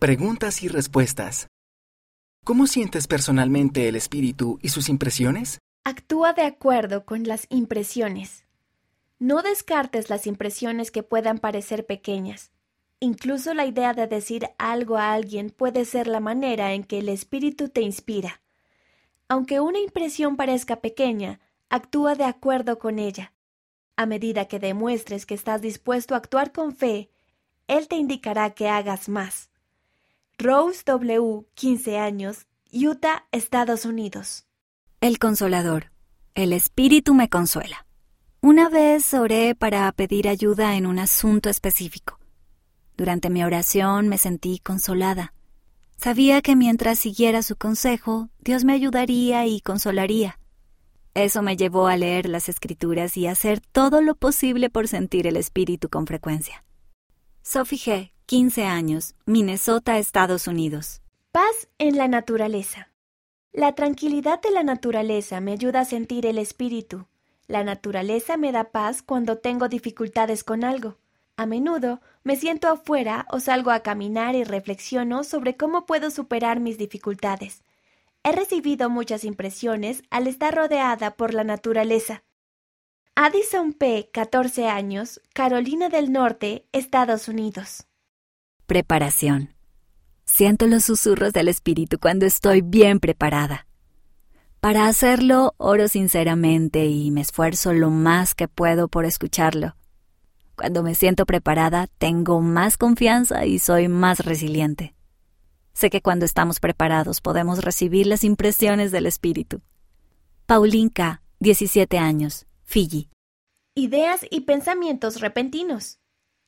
Preguntas y respuestas. ¿Cómo sientes personalmente el espíritu y sus impresiones? Actúa de acuerdo con las impresiones. No descartes las impresiones que puedan parecer pequeñas. Incluso la idea de decir algo a alguien puede ser la manera en que el espíritu te inspira. Aunque una impresión parezca pequeña, actúa de acuerdo con ella. A medida que demuestres que estás dispuesto a actuar con fe, Él te indicará que hagas más. Rose W., 15 años, Utah, Estados Unidos. El Consolador. El Espíritu me consuela. Una vez oré para pedir ayuda en un asunto específico. Durante mi oración me sentí consolada. Sabía que mientras siguiera su consejo, Dios me ayudaría y consolaría. Eso me llevó a leer las escrituras y hacer todo lo posible por sentir el Espíritu con frecuencia. Sophie G., 15 años, Minnesota, Estados Unidos. Paz en la naturaleza. La tranquilidad de la naturaleza me ayuda a sentir el espíritu. La naturaleza me da paz cuando tengo dificultades con algo. A menudo me siento afuera o salgo a caminar y reflexiono sobre cómo puedo superar mis dificultades. He recibido muchas impresiones al estar rodeada por la naturaleza. Addison P., 14 años, Carolina del Norte, Estados Unidos. Preparación. Siento los susurros del espíritu cuando estoy bien preparada. Para hacerlo, oro sinceramente y me esfuerzo lo más que puedo por escucharlo. Cuando me siento preparada, tengo más confianza y soy más resiliente. Sé que cuando estamos preparados podemos recibir las impresiones del espíritu. Pauline K., 17 años, Fiji. Ideas y pensamientos repentinos.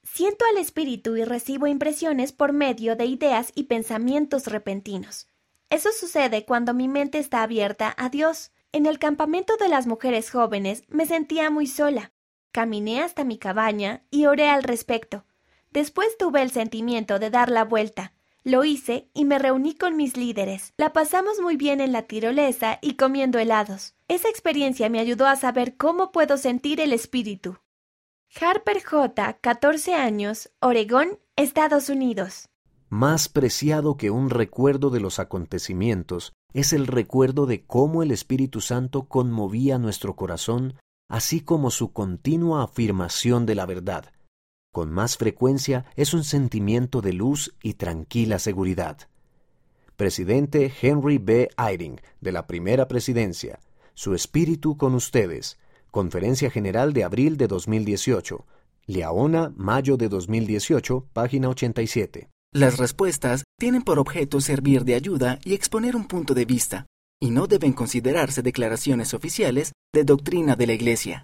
Siento al espíritu y recibo impresiones por medio de ideas y pensamientos repentinos. Eso sucede cuando mi mente está abierta a Dios. En el campamento de las mujeres jóvenes me sentía muy sola. Caminé hasta mi cabaña y oré al respecto. Después tuve el sentimiento de dar la vuelta. Lo hice y me reuní con mis líderes. La pasamos muy bien en la tirolesa y comiendo helados. Esa experiencia me ayudó a saber cómo puedo sentir el espíritu. Harper J., 14 años, Oregón, Estados Unidos. Más preciado que un recuerdo de los acontecimientos es el recuerdo de cómo el Espíritu Santo conmovía nuestro corazón, así como su continua afirmación de la verdad. Con más frecuencia es un sentimiento de luz y tranquila seguridad. Presidente Henry B. Eyring, de la Primera Presidencia, su espíritu con ustedes, Conferencia General de abril de 2018. Leona, mayo de 2018, página 87. Las respuestas tienen por objeto servir de ayuda y exponer un punto de vista, y no deben considerarse declaraciones oficiales de doctrina de la Iglesia.